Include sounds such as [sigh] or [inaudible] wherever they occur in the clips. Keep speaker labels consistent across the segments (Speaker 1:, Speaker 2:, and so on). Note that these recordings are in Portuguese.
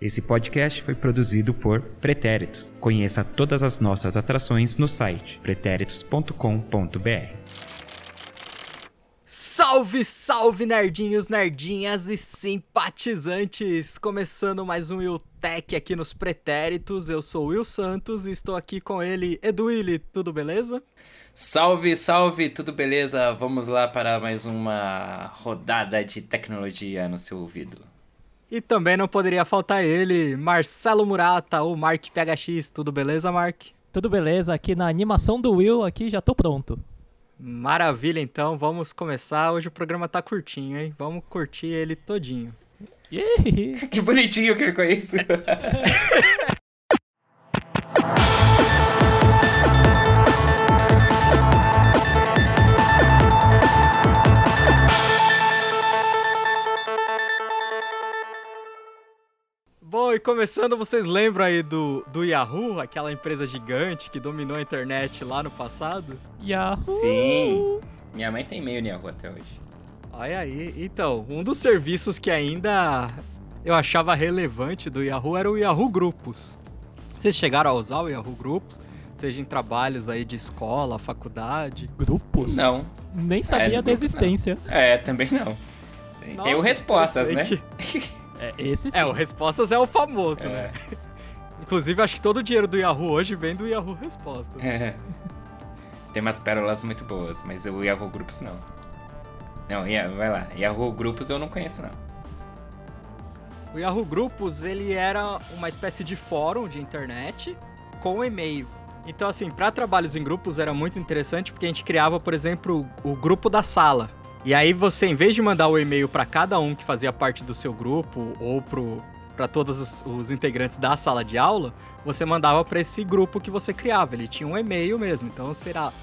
Speaker 1: Esse podcast foi produzido por Pretéritos. Conheça todas as nossas atrações no site pretéritos.com.br.
Speaker 2: Salve, salve, nerdinhos, nerdinhas e simpatizantes! Começando mais um Will Tech aqui nos Pretéritos. Eu sou o Will Santos e estou aqui com ele, Edu Willi. Tudo beleza?
Speaker 3: Salve, salve, tudo beleza? Vamos lá para mais uma rodada de tecnologia no seu ouvido.
Speaker 2: E também não poderia faltar ele, Marcelo Murata, o Mark PHX. Tudo beleza, Mark?
Speaker 4: Tudo beleza, aqui na animação do Will, aqui já tô pronto.
Speaker 2: Maravilha, então, vamos começar. Hoje o programa tá curtinho, hein? Vamos curtir ele todinho. [laughs]
Speaker 3: que bonitinho que ficou isso. [laughs]
Speaker 2: e começando, vocês lembram aí do, do Yahoo, aquela empresa gigante que dominou a internet lá no passado?
Speaker 4: Yahoo!
Speaker 3: Sim. Minha mãe tem e-mail no Yahoo até hoje.
Speaker 2: Olha aí, então, um dos serviços que ainda eu achava relevante do Yahoo era o Yahoo Grupos. Vocês chegaram a usar o Yahoo Grupos? Seja em trabalhos aí de escola, faculdade?
Speaker 4: Grupos?
Speaker 3: Não.
Speaker 4: Nem sabia
Speaker 3: É,
Speaker 4: da existência.
Speaker 3: É, também não. Tem
Speaker 2: Nossa,
Speaker 3: o respostas, né? [laughs]
Speaker 4: É, esse sim.
Speaker 2: É, o Respostas é o famoso, né?
Speaker 3: É. [laughs]
Speaker 2: Inclusive, acho que todo o dinheiro do Yahoo hoje vem do Yahoo Respostas.
Speaker 3: É. Tem umas pérolas muito boas, mas o Yahoo Grupos não. Não, vai lá. Yahoo Grupos eu não conheço, não.
Speaker 2: O Yahoo Grupos, ele era uma espécie de fórum de internet com e-mail. Então, assim, para trabalhos em grupos era muito interessante porque a gente criava, por exemplo, o grupo da sala. E aí você, em vez de mandar o e-mail para cada um que fazia parte do seu grupo ou para todos os, os integrantes da sala de aula, você mandava para esse grupo que você criava. Ele tinha um e-mail mesmo. Então, será,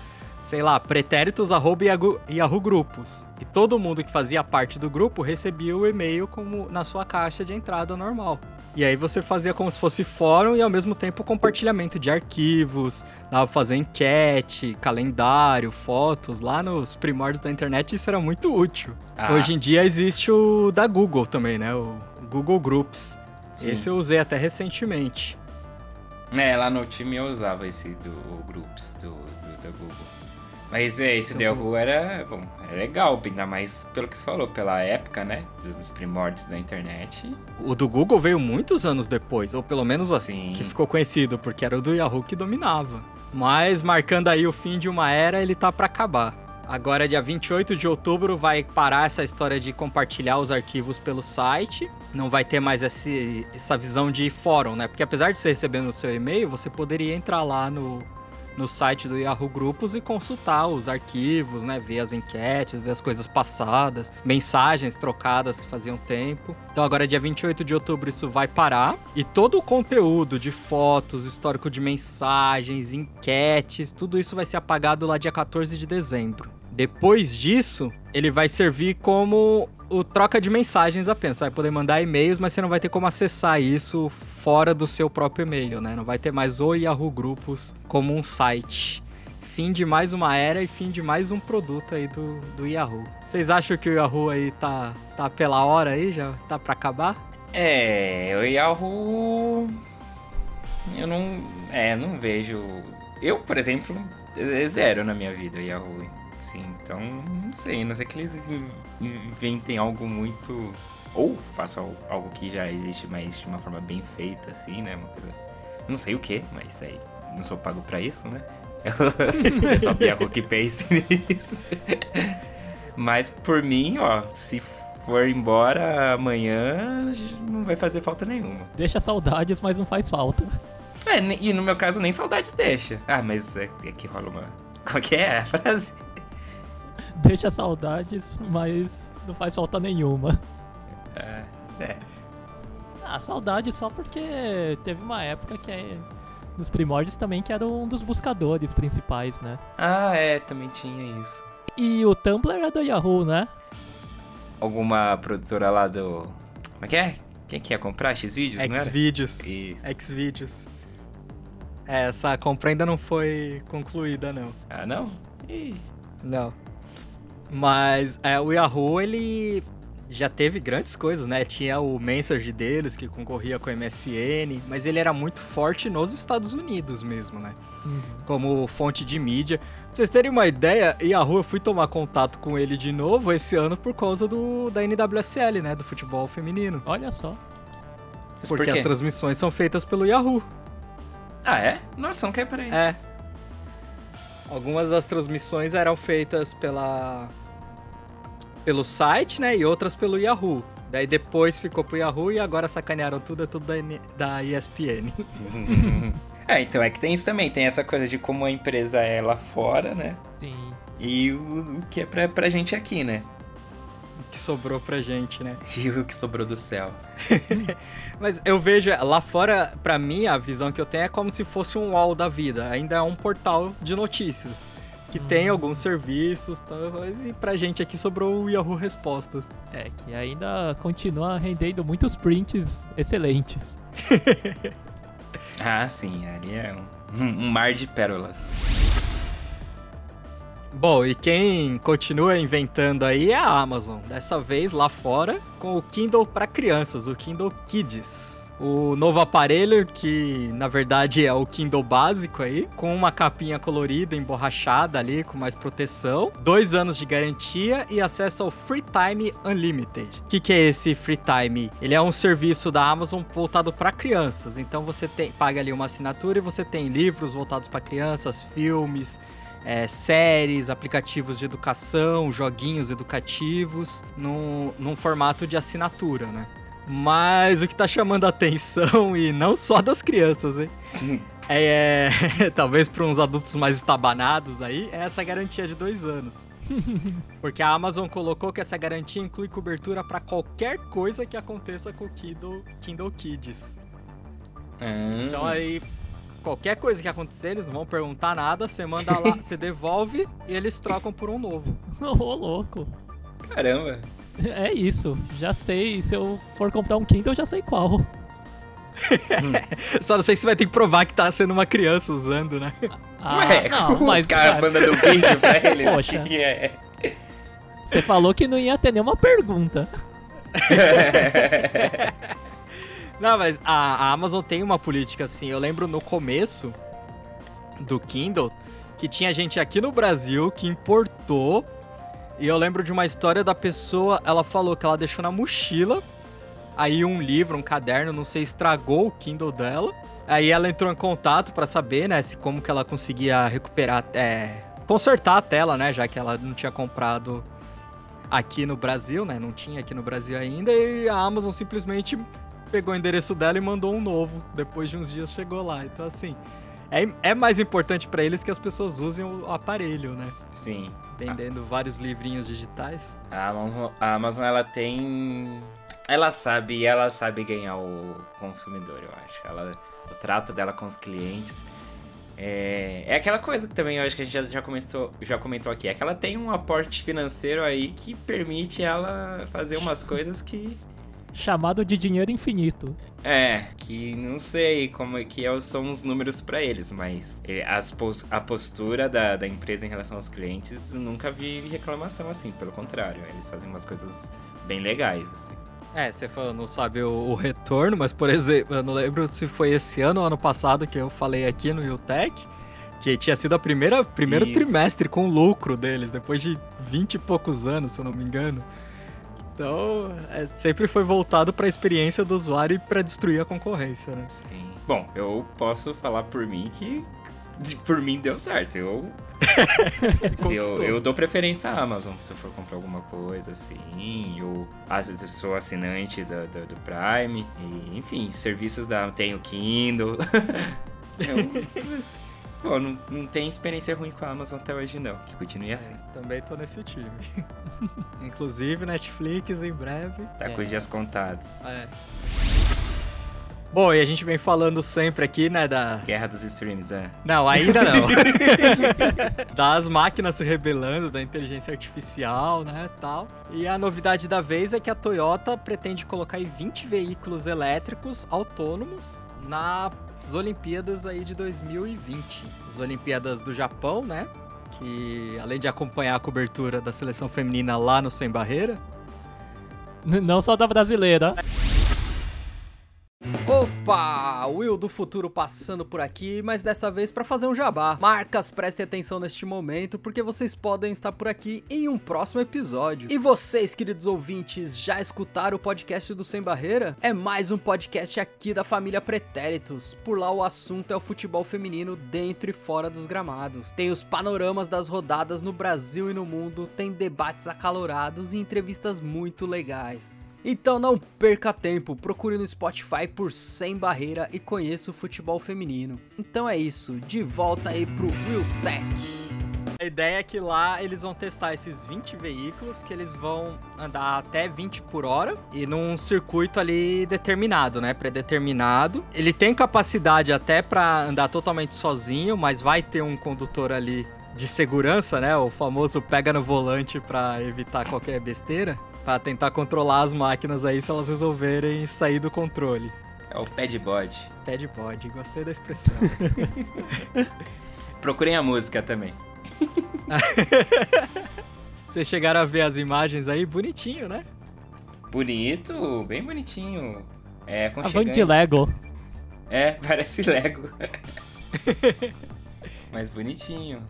Speaker 2: sei lá, pretéritos@yahoo grupos. E todo mundo que fazia parte do grupo recebia o e-mail como na sua caixa de entrada normal. E aí você fazia como se fosse fórum e ao mesmo tempo compartilhamento de arquivos, dava pra fazer enquete, calendário, fotos, lá nos primórdios da internet isso era muito útil.
Speaker 3: Ah.
Speaker 2: Hoje em dia existe o da Google também, né? O Google Groups.
Speaker 3: Sim.
Speaker 2: Esse eu usei até recentemente.
Speaker 3: É, lá no time eu usava esse do Groups do, do, da Google. Mas é, esse do Yahoo era, bom, é legal, ainda mais pelo que você falou, pela época, né? Dos primórdios da internet.
Speaker 2: O do Google veio muitos anos depois, ou pelo menos assim,
Speaker 3: Sim.
Speaker 2: que ficou conhecido, porque era o do Yahoo que dominava. Mas marcando aí o fim de uma era, ele tá pra acabar. Agora, dia 28 de outubro, vai parar essa história de compartilhar os arquivos pelo site. Não vai ter mais esse, essa visão de fórum, né? Porque apesar de você receber no seu e-mail, você poderia entrar lá no, no site do Yahoo Grupos e consultar os arquivos, né? Ver as enquetes, ver as coisas passadas, mensagens trocadas que faziam tempo. Então agora dia 28 de outubro isso vai parar e todo o conteúdo de fotos, histórico de mensagens, enquetes, tudo isso vai ser apagado lá dia 14 de dezembro. Depois disso, ele vai servir como o troca de mensagens apenas. Você vai poder mandar e-mails, mas você não vai ter como acessar isso fora do seu próprio e-mail, né? Não vai ter mais o Yahoo Grupos como um site. Fim de mais uma era e fim de mais um produto aí do, do Yahoo. Vocês acham que o Yahoo aí tá, tá pela hora aí? Já tá pra acabar?
Speaker 3: É, o Yahoo. Eu não. É, não vejo. Eu, por exemplo, é zero na minha vida o Yahoo. Sim, então não sei, não sei que eles in- inventem algo muito. Ou façam algo que já existe, mas de uma forma bem feita, assim, né? Uma coisa. Não sei o que, mas aí não sou pago pra isso, né? [laughs] é só Yahoo que pense [laughs] nisso. Mas por mim, ó, se for embora amanhã, não vai fazer falta nenhuma.
Speaker 4: Deixa saudades, mas não faz falta.
Speaker 3: É, e no meu caso nem saudades deixa. Ah, mas é, é que rola uma. Qual que é a frase? [laughs]
Speaker 4: Deixa saudades, mas não faz falta nenhuma.
Speaker 3: É, é.
Speaker 4: Ah, saudade só porque teve uma época que é nos primórdios também que era um dos buscadores principais, né?
Speaker 3: Ah, é, também tinha isso.
Speaker 4: E o Tumblr é do Yahoo, né?
Speaker 3: Alguma produtora lá do. Como é que é? Quem que ia comprar? X-Vídeos, não era?
Speaker 2: Xvideos.
Speaker 3: Isso.
Speaker 2: Xvideos. É, essa compra ainda não foi concluída, não.
Speaker 3: Ah, não? Ih.
Speaker 2: Não. Mas é, o Yahoo, ele já teve grandes coisas, né? Tinha o Message deles que concorria com o MSN, mas ele era muito forte nos Estados Unidos mesmo, né?
Speaker 4: Uhum.
Speaker 2: Como fonte de mídia. Pra vocês terem uma ideia, Yahoo, eu fui tomar contato com ele de novo esse ano por causa do da NWSL, né? Do futebol feminino.
Speaker 4: Olha só.
Speaker 3: Por
Speaker 2: Porque
Speaker 3: quê?
Speaker 2: as transmissões são feitas pelo Yahoo.
Speaker 3: Ah, é? Nossa, não quer por aí.
Speaker 2: É. Algumas das transmissões eram feitas pela pelo site, né, e outras pelo Yahoo. Daí depois ficou pro Yahoo e agora sacanearam tudo, é tudo da, da ESPN. [laughs]
Speaker 3: é, então é que tem isso também. Tem essa coisa de como a empresa é lá fora, né?
Speaker 4: Sim.
Speaker 3: E o, o que é pra, pra gente aqui, né?
Speaker 2: que sobrou pra gente, né? [laughs]
Speaker 3: E o que sobrou do céu. [laughs]
Speaker 2: Mas eu vejo lá fora, pra mim, a visão que eu tenho é como se fosse um wall da vida. Ainda é um portal de notícias. Que tem alguns serviços, tal, mas e pra gente aqui sobrou o Yahoo Respostas.
Speaker 4: É, que ainda continua rendendo muitos prints excelentes. [laughs]
Speaker 3: Ah, sim, ali é um, um mar de pérolas.
Speaker 2: Bom, e quem continua inventando aí é a Amazon. Dessa vez lá fora com o Kindle para crianças, o Kindle Kids. O novo aparelho, que na verdade é o Kindle básico aí, com uma capinha colorida, emborrachada ali, com mais proteção, dois anos de garantia e acesso ao Free Time Unlimited. O que, que é esse Free Time? Ele é um serviço da Amazon voltado para crianças. Então você tem, paga ali uma assinatura e você tem livros voltados para crianças, filmes, é, séries, aplicativos de educação, joguinhos educativos, num, num formato de assinatura, né? Mas o que tá chamando a atenção, e não só das crianças, hein? É, [laughs] talvez para uns adultos mais estabanados aí, é essa garantia de dois anos. [laughs] Porque a Amazon colocou que essa garantia inclui cobertura para qualquer coisa que aconteça com o Kindle, Kindle Kids.
Speaker 3: Ah,
Speaker 2: Então aí, qualquer coisa que acontecer, eles não vão perguntar nada, você manda lá, [laughs] você devolve e eles trocam por um novo.
Speaker 4: Ô, louco.
Speaker 3: Caramba.
Speaker 4: É isso. Já sei. Se eu for comprar um Kindle, eu já sei qual.
Speaker 2: Só não sei se vai ter que provar que tá sendo uma criança usando, né?
Speaker 4: Ah,
Speaker 3: Ué,
Speaker 4: não, mas.
Speaker 3: cara,
Speaker 4: cara,
Speaker 3: banda do vídeo pra [laughs] eles.
Speaker 4: Poxa.
Speaker 3: que é.
Speaker 4: Você falou que não ia ter nenhuma pergunta. [laughs]
Speaker 2: Não, mas a, a Amazon tem uma política assim. Eu lembro no começo do Kindle que tinha gente aqui no Brasil que importou. E eu lembro de uma história da pessoa, ela falou que ela deixou na mochila. Aí um livro, um caderno, não sei, estragou o Kindle dela. Aí ela entrou em contato pra saber, né, se como que ela conseguia recuperar, é, consertar a tela, né, já que ela não tinha comprado aqui no Brasil, né, não tinha aqui no Brasil ainda. E a Amazon simplesmente pegou o endereço dela e mandou um novo. Depois de uns dias chegou lá. Então, assim, é, é mais importante pra eles que as pessoas usem o aparelho, né?
Speaker 3: Sim.
Speaker 2: Vendendo vários livrinhos digitais.
Speaker 3: A Amazon, a Amazon, ela tem. Ela sabe, ela sabe ganhar o consumidor, eu acho. Ela, o trato dela com os clientes. É, é aquela coisa que também eu acho que a gente já, já, começou, já comentou aqui. É que ela tem um aporte financeiro aí que permite ela fazer umas coisas que.
Speaker 4: Chamado de dinheiro infinito.
Speaker 3: É, que não sei como é que é- são os números pra eles, mas é, as pos- a postura da, da empresa em relação aos clientes, nunca vi reclamação assim, pelo contrário, eles fazem umas coisas bem legais, assim.
Speaker 2: É, você falou, não sabe o, o retorno, mas, por exemplo, eu não lembro se foi esse ano ou ano passado que eu falei aqui no UTech, que tinha sido a primeira primeiro
Speaker 3: Isso.
Speaker 2: trimestre com lucro deles, depois de 20 e poucos anos, se eu não me engano. Então, é, sempre foi voltado pra experiência do usuário e pra destruir a concorrência, né?
Speaker 3: Sim. Bom, eu posso falar por mim que de- por mim deu certo. Eu, [laughs] eu, eu dou preferência à Amazon se eu for comprar alguma coisa assim. Eu, às vezes sou assinante da- da- do Prime. E, enfim, serviços da. Tenho Kindle. [laughs] eu, pô, não, não tem experiência ruim com a Amazon até hoje, não. Que continue assim.
Speaker 2: É, também tô nesse time. [laughs] Inclusive, Netflix em breve.
Speaker 3: Tá com
Speaker 4: É.
Speaker 3: os dias contados.
Speaker 2: É. Bom, e a gente vem falando sempre aqui, né, da,
Speaker 3: Guerra dos streams, é.
Speaker 2: Não, ainda não. [laughs] das máquinas se rebelando, da inteligência artificial, né, tal. E a novidade da vez é que a Toyota pretende colocar aí 20 veículos elétricos autônomos nas Olimpíadas aí de 2020. As Olimpíadas do Japão, né, que além de acompanhar a cobertura da seleção feminina lá no Sem Barreira,
Speaker 4: Não só da brasileira.
Speaker 2: Opa! Will do futuro passando por aqui, mas dessa vez para fazer um jabá. Marcas, prestem atenção neste momento, porque vocês podem estar por aqui em um próximo episódio. E vocês, queridos ouvintes, já escutaram o podcast do Sem Barreira? É mais um podcast aqui da família Pretéritos. Por lá o assunto é o futebol feminino dentro e fora dos gramados. Tem os panoramas das rodadas no Brasil e no mundo, tem debates acalorados e entrevistas muito legais. Então não perca tempo, procure no Spotify por Sem Barreira e conheça o futebol feminino. Então é isso, de volta aí pro Will Tech. A ideia é que lá eles vão testar esses 20 veículos que eles vão andar até 20 por hora e num circuito ali determinado, né, predeterminado. Ele tem capacidade até para andar totalmente sozinho, mas vai ter um condutor ali de segurança, né, o famoso pega no volante para evitar qualquer besteira. Pra tentar controlar as máquinas aí se elas resolverem sair do controle.
Speaker 3: É o pad body.
Speaker 2: Pad body, gostei da expressão. [laughs]
Speaker 3: Procurem a música também. [laughs]
Speaker 2: Vocês chegaram a ver as imagens aí? Bonitinho, né?
Speaker 3: Bonito, bem bonitinho. É,
Speaker 4: A van de Lego.
Speaker 3: É, [laughs] parece Lego. Mas bonitinho.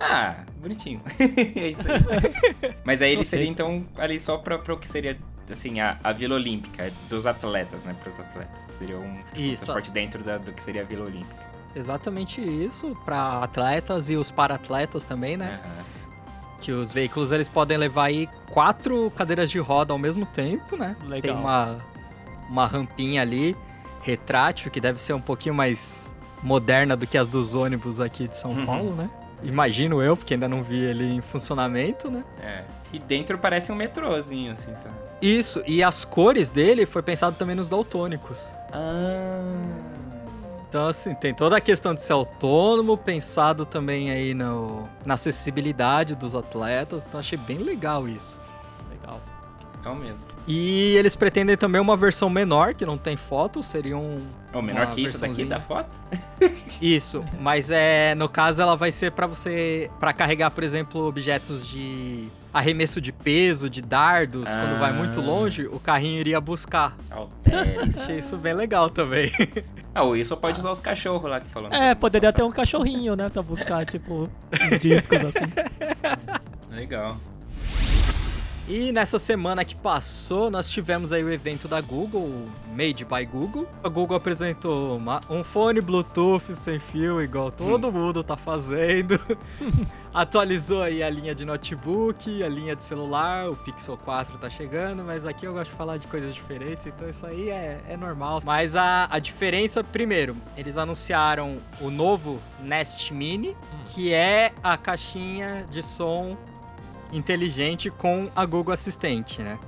Speaker 3: Ah, bonitinho. [laughs] é isso aí. [laughs] Mas aí ele seria, então, ali só pra, pra o que seria, assim, a, a Vila Olímpica, dos atletas, né? Pros atletas. Seria um transporte dentro da- do que seria a Vila Olímpica.
Speaker 2: Exatamente isso, para atletas e os para-atletas também, né?
Speaker 3: Aham.
Speaker 2: Que os veículos eles podem levar aí quatro cadeiras de roda ao mesmo tempo, né?
Speaker 4: Legal.
Speaker 2: Tem uma, uma rampinha ali, retrátil, que deve ser um pouquinho mais moderna do que as dos ônibus aqui de São
Speaker 3: Uhum.
Speaker 2: Paulo, né? Imagino eu, porque ainda não vi ele em funcionamento, né?
Speaker 3: É. E dentro parece um metrôzinho, assim, sabe?
Speaker 2: Isso, e as cores dele foi pensado também nos daltônicos.
Speaker 3: Ah.
Speaker 2: Então, assim, tem toda a questão de ser autônomo, pensado também aí no, na acessibilidade dos atletas. Então, achei bem legal isso.
Speaker 4: Legal.
Speaker 3: É o mesmo.
Speaker 2: E eles pretendem também uma versão menor, que não tem foto, seria um.
Speaker 3: É o menor que isso daqui da foto? [laughs]
Speaker 2: Isso, mas é. No caso, ela vai ser pra você. para carregar, por exemplo, objetos de arremesso de peso, de dardos. Quando vai muito
Speaker 3: Ah.
Speaker 2: longe, o carrinho iria buscar. [laughs] Achei isso bem legal também. [laughs]
Speaker 3: ah, o Wilson pode usar os cachorros lá que falou.
Speaker 4: É, poderia ter um cachorrinho, né? Pra buscar, tipo, os discos assim.
Speaker 3: Legal.
Speaker 2: E nessa semana que passou, nós tivemos aí o evento da Google, Made by Google. A Google apresentou uma- um fone Bluetooth sem fio, igual todo mundo tá fazendo. [laughs] Atualizou aí a linha de notebook, a linha de celular, o Pixel 4 tá chegando, mas aqui eu gosto de falar de coisas diferentes, então isso aí é, é normal. Mas a, a diferença, primeiro, eles anunciaram o novo Nest Mini, que é a caixinha de som inteligente com a Google Assistente, né?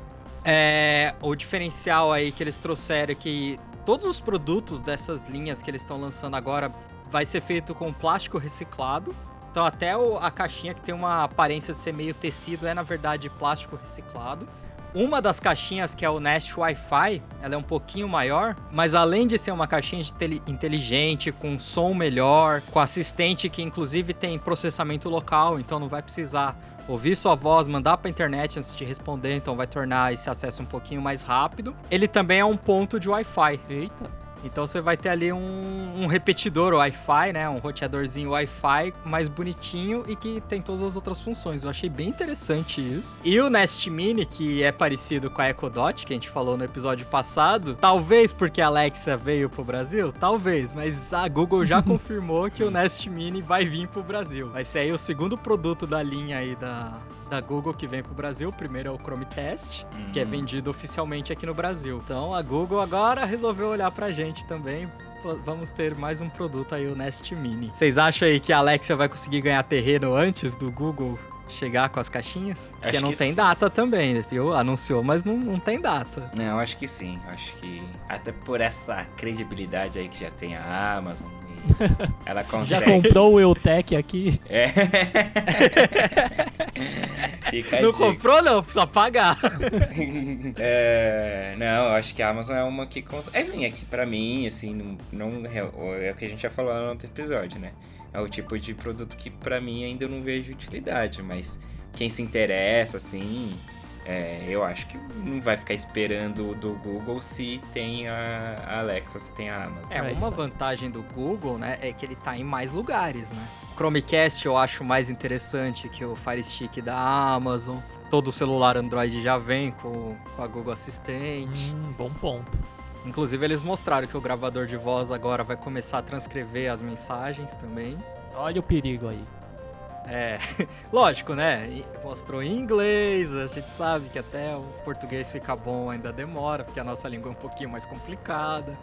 Speaker 2: É, o diferencial aí que eles trouxeram é que todos os produtos dessas linhas que eles estão lançando agora vai ser feito com plástico reciclado. Então até o- a caixinha que tem uma aparência de ser meio tecido é na verdade plástico reciclado. Uma das caixinhas, que é o Nest Wi-Fi, ela é um pouquinho maior, mas além de ser uma caixinha inteligente, com som melhor, com assistente que inclusive tem processamento local, então não vai precisar ouvir sua voz, mandar para internet antes de responder, então vai tornar esse acesso um pouquinho mais rápido. Ele também é um ponto de Wi-Fi.
Speaker 4: Eita.
Speaker 2: Então você vai ter ali um, um repetidor Wi-Fi, né? Um roteadorzinho Wi-Fi mais bonitinho e que tem todas as outras funções. Eu achei bem interessante isso. E o Nest Mini, que é parecido com a Echo Dot, que a gente falou no episódio passado, talvez porque a Alexa veio pro Brasil, talvez, mas a Google já [laughs] confirmou que o Nest Mini vai vir pro Brasil. Vai ser aí o segundo produto da linha aí da, da Google que vem pro Brasil. O primeiro é o Chromecast, que é
Speaker 3: Hum.
Speaker 2: vendido oficialmente aqui no Brasil. Então a Google agora resolveu olhar pra gente também. Vamos ter mais um produto aí, o Nest Mini. Vocês acham aí que a Alexa vai conseguir ganhar terreno antes do Google chegar com as caixinhas? Porque
Speaker 3: Acho
Speaker 2: não
Speaker 3: que
Speaker 2: tem
Speaker 3: sim.
Speaker 2: data também, viu? Anunciou, mas não, não tem data.
Speaker 3: Não, acho que sim. Acho que até por essa credibilidade aí que já tem a Amazon. e [laughs] ela
Speaker 4: Já
Speaker 3: consegue.
Speaker 4: comprou o Eutec aqui?
Speaker 3: É. [laughs]
Speaker 2: Não comprou, não, precisa pagar. [laughs]
Speaker 3: É, não, eu acho que a Amazon é uma que consegue. É assim, é que pra mim, assim, não, não é o que a gente já falou no outro episódio, né? É o tipo de produto que pra mim ainda não vejo utilidade, mas quem se interessa, assim, É, eu acho que não vai ficar esperando do Google se tem a Alexa, se tem a Amazon.
Speaker 2: É,
Speaker 4: É
Speaker 2: uma vantagem do Google, né, é que ele tá em mais lugares, né? Chromecast eu acho mais interessante que o Fire Stick da Amazon. Todo celular Android já vem com, com a Google Assistente.
Speaker 4: Hum, bom ponto.
Speaker 2: Inclusive eles mostraram que o gravador de voz agora vai começar a transcrever as mensagens também.
Speaker 4: Olha o perigo aí.
Speaker 2: É, [laughs] lógico, né? Mostrou em inglês, a gente sabe que até o português fica bom ainda demora, porque a nossa língua é um pouquinho mais complicada.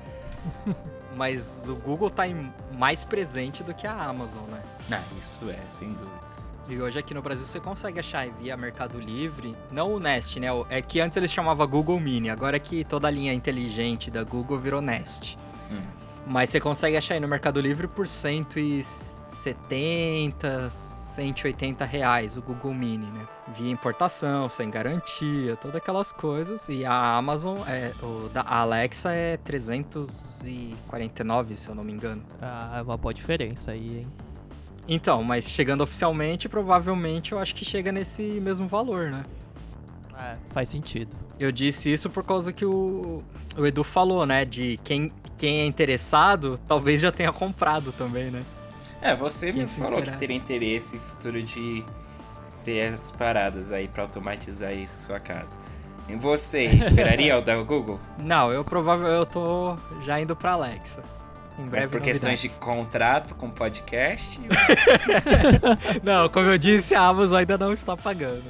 Speaker 2: [laughs] Mas o Google tá em- mais presente do que a Amazon, né?
Speaker 3: Ah, isso é, sem dúvidas.
Speaker 2: E hoje aqui no Brasil você consegue achar via Mercado Livre, não o Nest, né? É que antes eles chamavam Google Mini, agora é que toda a linha inteligente da Google virou Nest.
Speaker 3: Hum.
Speaker 2: Mas você consegue achar aí no Mercado Livre por 170, 180 reais o Google Mini, né? Via importação, sem garantia, todas aquelas coisas. E a Amazon, é, o da a Alexa é 349, se eu não me engano.
Speaker 4: Ah, é uma boa diferença aí, hein?
Speaker 2: Então, mas chegando oficialmente, provavelmente eu acho que chega nesse mesmo valor, né?
Speaker 4: É, faz sentido.
Speaker 2: Eu disse isso por causa que o, o Edu falou, né? De quem, quem é interessado, talvez já tenha comprado também, né?
Speaker 3: É, você
Speaker 2: Quem
Speaker 3: mesmo falou que
Speaker 2: interessa.
Speaker 3: teria interesse futuro de ter as paradas aí pra automatizar aí sua casa. E você, esperaria [laughs] o da Google?
Speaker 2: Não, eu provavelmente eu tô já indo pra Alexa. Em
Speaker 3: Mas
Speaker 2: breve
Speaker 3: por questões de contrato com podcast? [laughs]
Speaker 2: Não, como eu disse, a Amazon ainda não está pagando.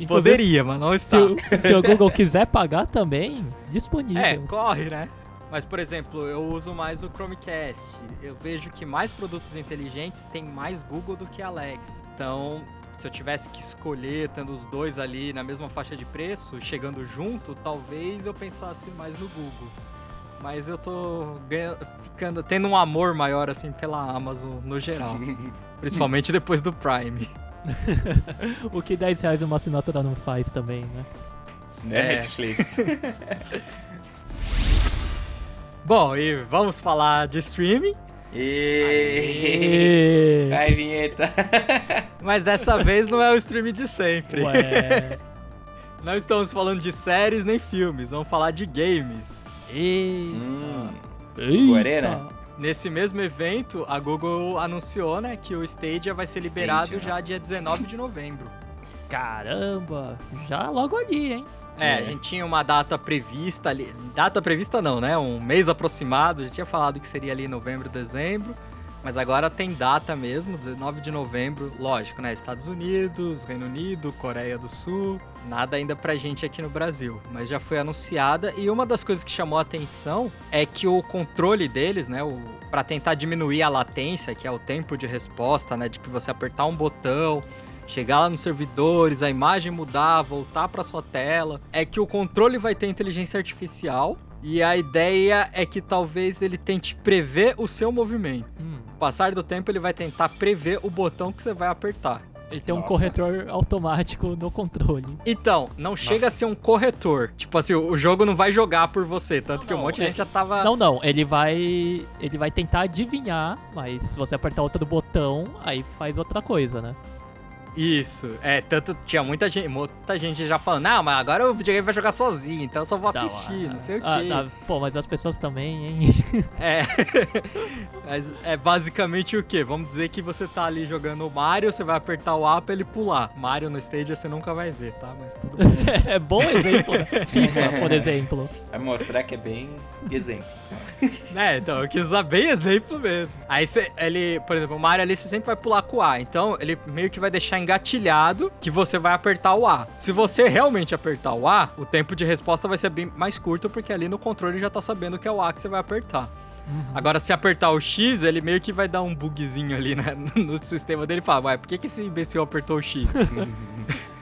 Speaker 4: Inclusive,
Speaker 2: Poderia, mas não
Speaker 4: Se
Speaker 2: está.
Speaker 4: o, se o Google [laughs] quiser pagar também, disponível.
Speaker 2: É, corre, né? Mas, por exemplo, eu uso mais o Chromecast. Eu vejo que mais produtos inteligentes tem mais Google do que Alexa. Então, se eu tivesse que escolher, tendo os dois ali na mesma faixa de preço, chegando junto, talvez eu pensasse mais no Google. Mas eu tô ficando, tendo um amor maior, assim, pela Amazon no geral. [laughs] Principalmente depois do Prime. [laughs]
Speaker 4: O que 10 reais uma assinatura não faz também, né?
Speaker 3: né,
Speaker 2: É.
Speaker 3: Netflix? [laughs]
Speaker 2: Bom, e vamos falar de streaming.
Speaker 3: E...
Speaker 4: E...
Speaker 3: Ai, vinheta.
Speaker 2: Mas dessa vez não é o streaming de sempre.
Speaker 4: Ué.
Speaker 2: Não estamos falando de séries nem filmes, vamos falar de games.
Speaker 4: Eita.
Speaker 3: Hum.
Speaker 4: Eita.
Speaker 3: Arena?
Speaker 2: Nesse mesmo evento, a Google anunciou, né, que o Stadia vai ser liberado
Speaker 3: Stadia.
Speaker 2: já dia 19 de novembro.
Speaker 4: Caramba, já logo ali, hein?
Speaker 2: É,
Speaker 3: É.
Speaker 2: a gente tinha uma data prevista ali. Data prevista não, né? Um mês aproximado. A gente tinha falado que seria ali novembro, dezembro. Mas agora tem data mesmo, 19 de novembro. Lógico, né? Estados Unidos, Reino Unido, Coreia do Sul. Nada ainda pra gente aqui no Brasil. Mas já foi anunciada. E uma das coisas que chamou a atenção é que o controle deles, né? O, pra tentar diminuir a latência, que é o tempo de resposta, né? De que você apertar um botão chegar lá nos servidores, a imagem mudar, voltar para sua tela, é que o controle vai ter inteligência artificial e a ideia é que talvez ele tente prever o seu movimento.
Speaker 4: Hum,
Speaker 2: passar do tempo, ele vai tentar prever o botão que você vai apertar.
Speaker 4: ele tem um
Speaker 3: Nossa.
Speaker 4: corretor automático no controle.
Speaker 2: Então, não chega a ser um corretor. Tipo assim, o jogo não vai jogar por você. Tanto
Speaker 4: Não,
Speaker 2: que um
Speaker 4: não,
Speaker 2: monte de
Speaker 4: é-
Speaker 2: gente já tava.
Speaker 4: Não, não, ele vai. Ele vai tentar adivinhar, mas se você apertar outro botão, aí faz outra coisa, né?
Speaker 2: Isso. É, tanto tinha muita gente, muita gente já falando, não, mas agora o videogame vai jogar sozinho, então eu só vou assistir, não sei o
Speaker 4: ah,
Speaker 2: quê.
Speaker 4: tá, pô, mas as pessoas também, hein? [laughs]
Speaker 2: É. Mas é basicamente o quê? Vamos dizer que você tá ali jogando o Mario, você vai apertar o A pra ele pular. Mario no Stadia você nunca vai ver, tá? Mas tudo bem. [laughs]
Speaker 4: é bom exemplo. né? [laughs] FIFA, por exemplo.
Speaker 3: Vai mostrar que é bem exemplo.
Speaker 2: né? Então, eu quis usar bem exemplo mesmo. Aí você, ele, por exemplo, o Mario ali você sempre vai pular com o A. Então, ele meio que vai deixar engatilhado que você vai apertar o A. Se você realmente apertar o A, o tempo de resposta vai ser bem mais curto, porque ali no controle já tá sabendo que é o A que você vai apertar. Agora, se apertar o X, ele meio que vai dar um bugzinho ali né, [laughs] no sistema dele e fala, ué, por que, que esse imbecil apertou o X? [laughs]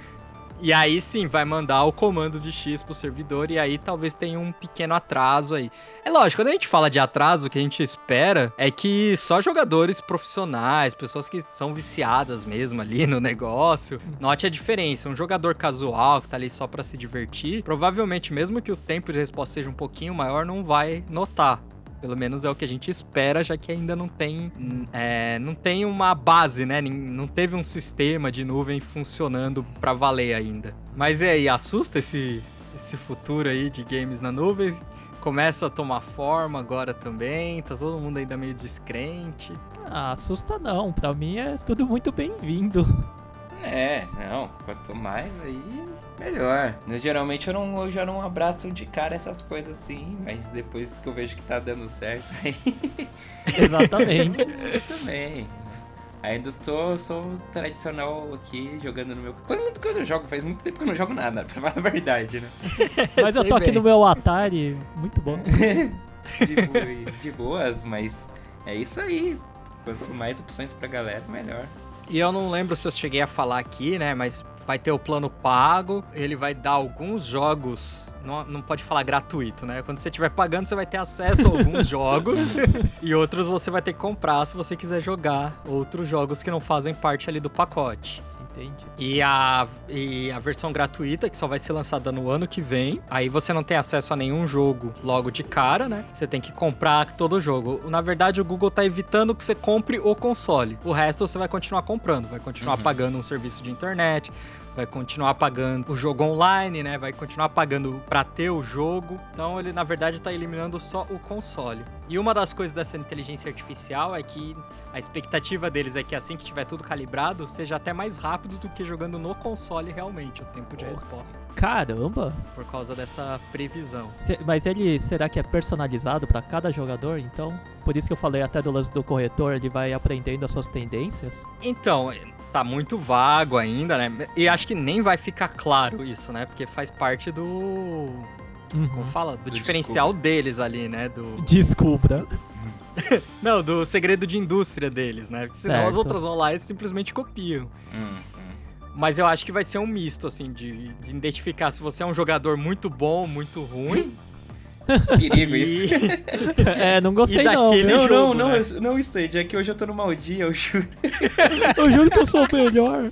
Speaker 2: e aí sim, vai mandar o comando de X pro servidor e aí talvez tenha um pequeno atraso aí. É lógico, quando a gente fala de atraso, o que a gente espera é que só jogadores profissionais, pessoas que são viciadas mesmo ali no negócio, note a diferença. Um jogador casual que tá ali só pra se divertir, provavelmente mesmo que o tempo de resposta seja um pouquinho maior, não vai notar. Pelo menos é o que a gente espera, já que ainda não tem, é, não tem uma base, né? Não teve um sistema de nuvem funcionando pra valer ainda. Mas e aí, assusta esse, esse futuro aí de games na nuvem? Começa a tomar forma agora também, tá todo mundo ainda meio descrente.
Speaker 4: Ah, assusta não, pra mim é tudo muito bem-vindo.
Speaker 3: É, não, quanto mais aí, melhor. Eu, geralmente eu, não, eu já não abraço de cara essas coisas assim, mas depois que eu vejo que tá dando certo, aí [laughs]
Speaker 4: Exatamente.
Speaker 3: eu [laughs] também. né? Ainda tô, sou tradicional aqui, jogando no meu... Quando muito que eu não jogo, faz muito tempo que eu não jogo nada, [laughs] pra falar a verdade, né?
Speaker 4: Mas eu
Speaker 2: Sei
Speaker 4: tô aqui
Speaker 2: bem.
Speaker 4: no meu Atari, muito bom.
Speaker 3: De, de boas, mas é isso aí. Quanto mais opções pra galera, melhor.
Speaker 2: E eu não lembro se eu cheguei a falar aqui, né? Mas vai ter o plano pago, ele vai dar alguns jogos. Não, não pode falar gratuito, né? Quando você estiver pagando, você vai ter acesso a alguns [laughs] jogos. [laughs] e outros você vai ter que comprar se você quiser jogar outros jogos que não fazem parte ali do pacote.
Speaker 4: Entendi.
Speaker 2: E a, e a versão gratuita, que só vai ser lançada no ano que vem. Aí você não tem acesso a nenhum jogo logo de cara, né? Você tem que comprar todo o jogo. Na verdade, o Google tá evitando que você compre o console. O resto você vai continuar comprando. Vai continuar
Speaker 3: Uhum.
Speaker 2: pagando um serviço de internet. Vai continuar pagando o jogo online, né? Vai continuar pagando pra ter o jogo. Então ele, na verdade, tá eliminando só o console. E uma das coisas dessa inteligência artificial é que a expectativa deles é que assim que tiver tudo calibrado, seja até mais rápido do que jogando no console realmente, o tempo de resposta.
Speaker 4: Caramba!
Speaker 2: Por causa dessa previsão.
Speaker 4: Se- Mas ele, será que é personalizado pra cada jogador, então? Por isso que eu falei até do lance do corretor, ele vai aprendendo as suas tendências?
Speaker 2: Então, tá muito vago ainda, né? E acho que nem vai ficar claro isso, né? Porque faz parte do. Como
Speaker 4: Uhum.
Speaker 2: fala? Do,
Speaker 3: Do
Speaker 2: diferencial deles ali, né? Do.
Speaker 4: Descubra. [laughs]
Speaker 2: Não, do segredo de indústria deles, né? Porque senão as
Speaker 4: Certo.
Speaker 2: outras vão lá e simplesmente copiam.
Speaker 3: Hum, hum.
Speaker 2: Mas eu acho que vai ser um misto, assim, de, de identificar se você é um jogador muito bom, muito ruim. [laughs]
Speaker 3: Perigo isso. [laughs]
Speaker 4: é, não gostei
Speaker 2: E
Speaker 4: não.
Speaker 3: Não,
Speaker 2: jogo,
Speaker 3: não,
Speaker 2: né?
Speaker 3: não, não, Stage, é que hoje eu tô no mau dia, eu juro. [laughs]
Speaker 4: Eu juro que eu sou o melhor.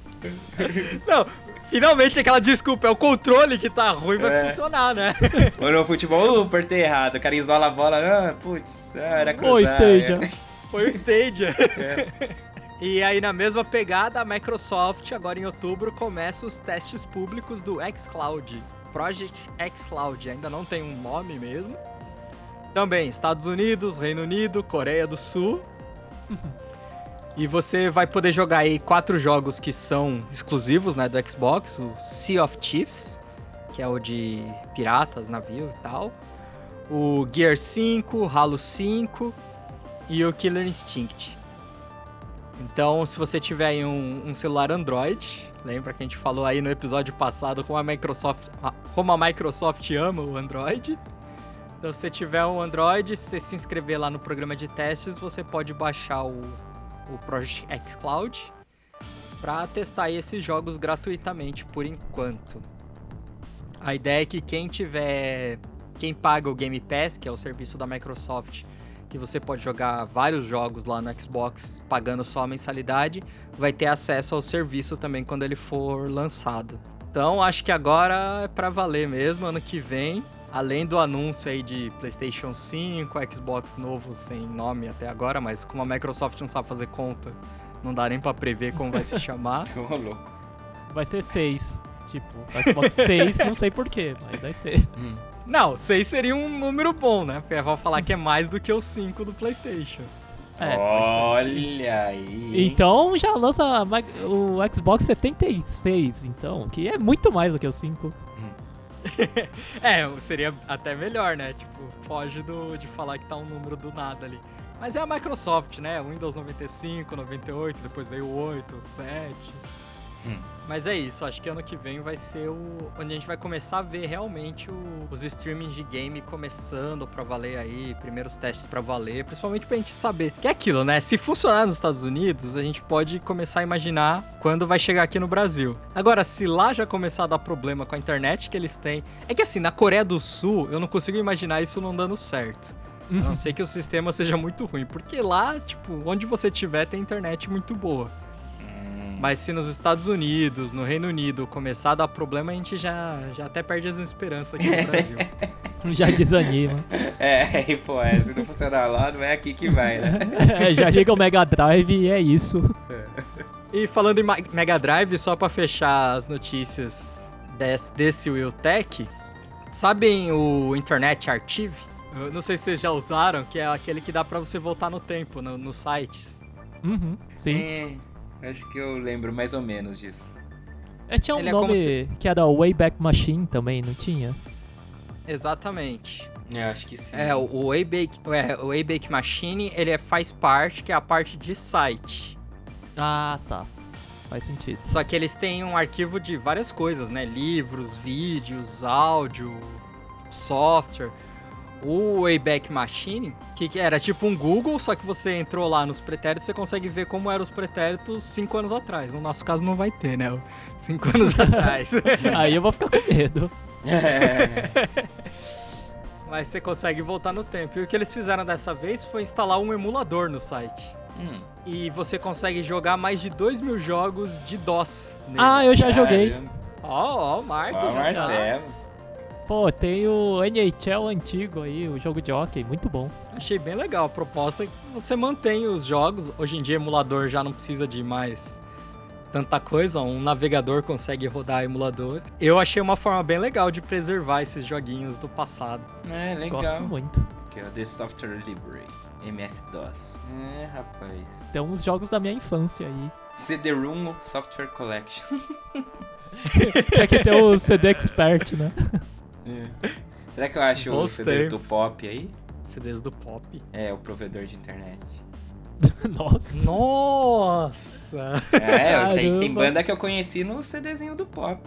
Speaker 2: Não, finalmente aquela desculpa, é o controle que tá ruim, vai
Speaker 3: É.
Speaker 2: funcionar, né?
Speaker 3: Ou no futebol, eu apertei errado, o cara isola a bola, ah, putz, era cruzar.
Speaker 4: Ô, Stadia.
Speaker 3: é.
Speaker 2: Foi o Stadia.
Speaker 3: É.
Speaker 2: E aí, na mesma pegada, a Microsoft, agora em outubro, começa os testes públicos do xCloud. Project xCloud, ainda não tem um nome mesmo. Também, Estados Unidos, Reino Unido, Coreia do Sul. [laughs] e você vai poder jogar aí quatro jogos que são exclusivos, né, do Xbox. O Sea of Chiefs, que é o de piratas, navio e tal. O Gear 5, Halo 5 e o Killer Instinct. Então, se você tiver aí um, um celular Android, lembra que a gente falou aí no episódio passado como a Microsoft, como a Microsoft ama o Android. Então, se você tiver um Android, se você se inscrever lá no programa de testes, você pode baixar o, o Project xCloud para testar esses jogos gratuitamente por enquanto. A ideia é que quem tiver, quem paga o Game Pass, que é o serviço da Microsoft, que você pode jogar vários jogos lá no Xbox pagando só a mensalidade, vai ter acesso ao serviço também quando ele for lançado. Então acho que agora é pra valer mesmo, ano que vem. Além do anúncio aí de PlayStation 5, Xbox novo sem nome até agora, mas como a Microsoft não sabe fazer conta, não dá nem pra prever como vai se [laughs] chamar.
Speaker 3: Ô, louco.
Speaker 4: Vai ser 6. Tipo, Xbox 6, não sei porquê, mas vai ser.
Speaker 3: Hum.
Speaker 2: Não, 6 seria um número bom, né? Porque vão falar que é mais do que o 5 do PlayStation.
Speaker 4: É.
Speaker 3: Olha aí.
Speaker 4: Então já lança o Xbox 76, então, que é muito mais do que o 5. [laughs]
Speaker 2: É, seria até melhor, né? Tipo, foge do, de falar que tá um número do nada ali. Mas é a Microsoft, né? Windows 95, 98, depois veio o 8, o 7.
Speaker 3: Hum.
Speaker 2: Mas é isso, acho que ano que vem vai ser o. onde a gente vai começar a ver realmente o- os streamings de game começando pra valer aí, primeiros testes pra valer, principalmente pra gente saber. Que é aquilo, né? Se funcionar nos Estados Unidos, a gente pode começar a imaginar quando vai chegar aqui no Brasil. Agora, se lá já começar a dar problema com a internet que eles têm. É que assim, na Coreia do Sul, eu não consigo imaginar isso não dando certo. A não [laughs] ser que o sistema seja muito ruim. Porque lá, tipo, onde você tiver tem internet muito boa.
Speaker 3: Hum.
Speaker 2: Mas se nos Estados Unidos, no Reino Unido, começar a dar problema, a gente já, já até perde as esperanças aqui no Brasil. [laughs]
Speaker 4: Já desanima.
Speaker 3: É, e pô, é, se não funcionar lá, não é aqui que vai, né? [laughs]
Speaker 4: É, já liga o Mega Drive e é isso.
Speaker 2: e falando em Mega Drive, só pra fechar as notícias desse, desse Will Tech, sabem o Internet Archive? Eu não sei se vocês já usaram, que é aquele que dá pra você voltar no tempo, no- nos sites.
Speaker 4: Uhum, sim.
Speaker 3: É, acho que eu lembro mais ou menos disso.
Speaker 4: É, tinha um
Speaker 2: Ele é como
Speaker 4: nome
Speaker 2: se-
Speaker 4: que era Wayback Machine também, não tinha?
Speaker 2: Exatamente.
Speaker 3: Eu acho que sim.
Speaker 2: É, o, o Wayback, é, o Wayback Machine, ele é- faz parte, que é a parte de site.
Speaker 4: Ah, tá. Faz sentido.
Speaker 2: Só que eles têm um arquivo de várias coisas, né? Livros, vídeos, áudio, software. O Wayback Machine, que era tipo um Google, só que você entrou lá nos pretéritos, você consegue ver como eram os pretéritos cinco anos atrás. No nosso caso não vai ter, né? [laughs] Cinco anos atrás. [laughs]
Speaker 4: Aí eu vou ficar com medo. [laughs]
Speaker 2: Mas você consegue voltar no tempo. E o que eles fizeram dessa vez foi instalar um emulador no site.
Speaker 3: Hum,
Speaker 2: E você consegue jogar mais de 2 mil jogos de DOS nele.
Speaker 4: Ah, eu já joguei.
Speaker 2: Ó, ó, o Marco.
Speaker 3: Ó, Marcelo.
Speaker 4: Pô, tem o NHL antigo aí, o jogo de hockey, muito bom.
Speaker 2: Achei bem legal. A proposta é que você mantém os jogos. Hoje em dia, emulador já não precisa de mais tanta coisa. Um navegador consegue rodar emulador. Eu achei uma forma bem legal de preservar esses joguinhos do passado.
Speaker 3: É, legal.
Speaker 4: Gosto muito.
Speaker 3: Aqui, ó, The Software Library. MS-DOS. É, rapaz.
Speaker 4: Tem uns jogos da minha infância aí.
Speaker 3: CD-ROM Software Collection. [laughs]
Speaker 4: Tinha que ter o CD Expert, né? [laughs]
Speaker 3: É. Será que eu acho
Speaker 2: Bons
Speaker 3: os CDs do
Speaker 2: tempos.
Speaker 3: Pop aí?
Speaker 2: CDs do pop.
Speaker 3: É, o provedor de internet. [laughs]
Speaker 4: Nossa.
Speaker 2: Nossa!
Speaker 3: É, tem, tem banda que eu conheci no CDzinho do Pop.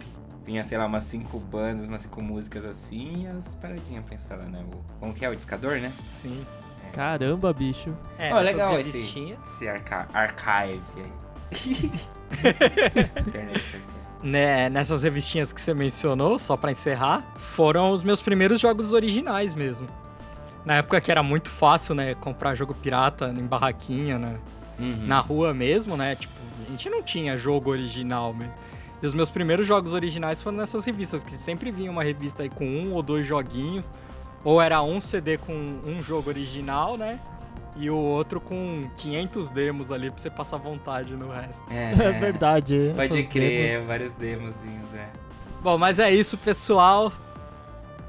Speaker 3: Vinha, sei lá, umas cinco bandas, umas cinco músicas assim e as paradinhas pra instalar, né? O, como que é? O discador, né?
Speaker 2: Sim.
Speaker 4: Caramba, bicho.
Speaker 2: É, nessas
Speaker 3: legal esse, esse arca archive aí. [laughs] [laughs] internet archive.
Speaker 2: Né, nessas revistinhas que você mencionou, só pra encerrar, foram os meus primeiros jogos originais mesmo. Na época que era muito fácil, né, comprar jogo pirata em barraquinha, né,
Speaker 3: Uhum.
Speaker 2: na rua mesmo, né, tipo, a gente não tinha jogo original mesmo. E os meus primeiros jogos originais foram nessas revistas, que sempre vinha uma revista aí com um ou dois joguinhos, ou era um CD com um jogo original, né, e o outro com 500 demos ali pra você passar vontade no resto.
Speaker 3: É, [laughs]
Speaker 4: É verdade.
Speaker 3: Pode
Speaker 4: essas
Speaker 3: crer,
Speaker 4: demos.
Speaker 3: vários demozinhos, é.
Speaker 2: Bom, mas é isso, pessoal.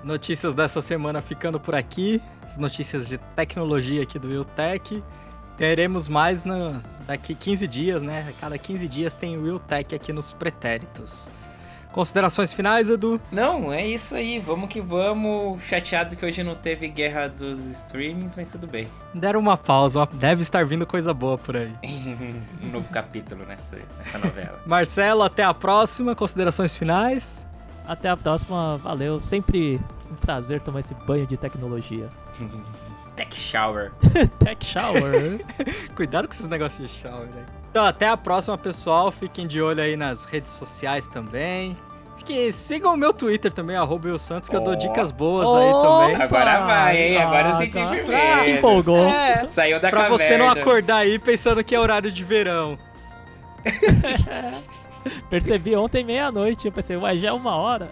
Speaker 2: Notícias dessa semana ficando por aqui. As notícias de tecnologia aqui do Willtech. Teremos mais no, daqui 15 dias, né? A cada 15 dias tem o Willtech aqui nos pretéritos. Considerações finais, Edu?
Speaker 3: Não, é isso aí, vamos que vamos. Chateado que hoje não teve guerra dos streamings, mas tudo bem.
Speaker 2: Deram uma pausa, uma- deve estar vindo coisa boa por aí. [laughs]
Speaker 3: um novo capítulo nessa, nessa novela. [laughs]
Speaker 2: Marcelo, até a próxima. Considerações finais?
Speaker 4: Até a próxima, valeu. Sempre um prazer tomar esse banho de tecnologia.
Speaker 3: Tech Shower. [laughs]
Speaker 4: Tech Shower.
Speaker 2: Cuidado com esses negócios de shower aí. Então, até a próxima, pessoal. Fiquem de olho aí nas redes sociais também. Fiquem, sigam o meu Twitter também, arroba Santos, que eu dou dicas boas aí também.
Speaker 3: Agora vai, hein? Agora eu senti
Speaker 4: tá.
Speaker 3: firmeza.
Speaker 4: Empolgou.
Speaker 2: É, [laughs]
Speaker 3: Saiu da
Speaker 2: pra
Speaker 3: caverna.
Speaker 2: você não acordar aí pensando que é horário de verão. [laughs]
Speaker 4: Percebi ontem meia-noite. Eu pensei, ué, já é uma hora.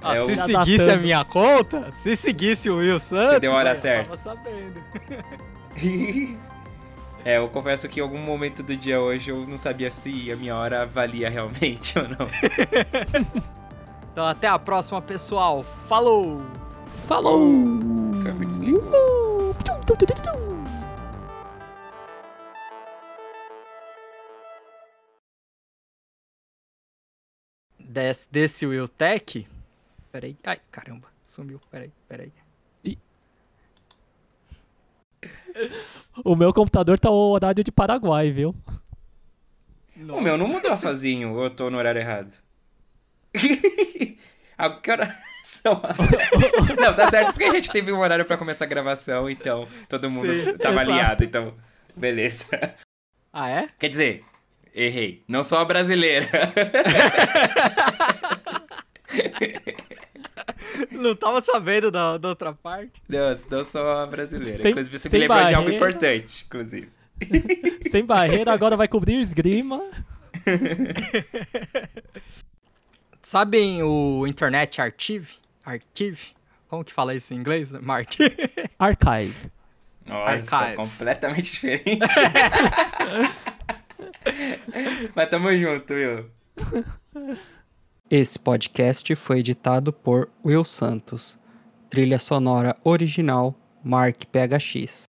Speaker 2: Ah,
Speaker 3: É,
Speaker 2: se
Speaker 4: Já
Speaker 2: seguisse
Speaker 4: datando.
Speaker 2: a minha conta, se seguisse o Will Santos,
Speaker 3: deu a hora certa.
Speaker 2: tava sabendo. [laughs]
Speaker 3: É, eu confesso que em algum momento do dia hoje eu não sabia se a minha hora valia realmente [laughs] ou não.
Speaker 2: Então, até a próxima, pessoal. Falou!
Speaker 4: Falou!
Speaker 3: Câmbio desligou.
Speaker 4: Uh, tchum, tchum, tchum, tchum.
Speaker 2: Des, desse Will Tech. Peraí. Ai, caramba. Sumiu. Peraí, peraí.
Speaker 4: O meu computador tá o horário de Paraguai, viu?
Speaker 3: O meu não mudou sozinho, ou eu tô no horário errado? [laughs] a que hora [laughs] [laughs] não, tá certo, porque a gente teve um horário pra começar a gravação, então todo mundo
Speaker 2: Sim,
Speaker 3: tava
Speaker 4: exato.
Speaker 3: alinhado, então beleza.
Speaker 2: Ah, é?
Speaker 3: Quer dizer, errei. Não sou a brasileira. [laughs]
Speaker 2: Não tava sabendo da, da outra parte.
Speaker 3: não, não sou a brasileira.
Speaker 4: Sem-
Speaker 3: inclusive, você me
Speaker 4: sem
Speaker 3: lembrou de algo
Speaker 4: barreira.
Speaker 3: importante, inclusive. [laughs]
Speaker 4: Sem barreira, agora vai cobrir esgrima. [laughs]
Speaker 2: Sabem o Internet Archive? Archive? Como que fala isso em inglês? Mark.
Speaker 4: Archive.
Speaker 3: Nossa,
Speaker 2: Archive.
Speaker 3: completamente diferente. Mas tamo junto, viu?
Speaker 5: Esse podcast foi editado por Will Santos. Trilha sonora original Mark PHX.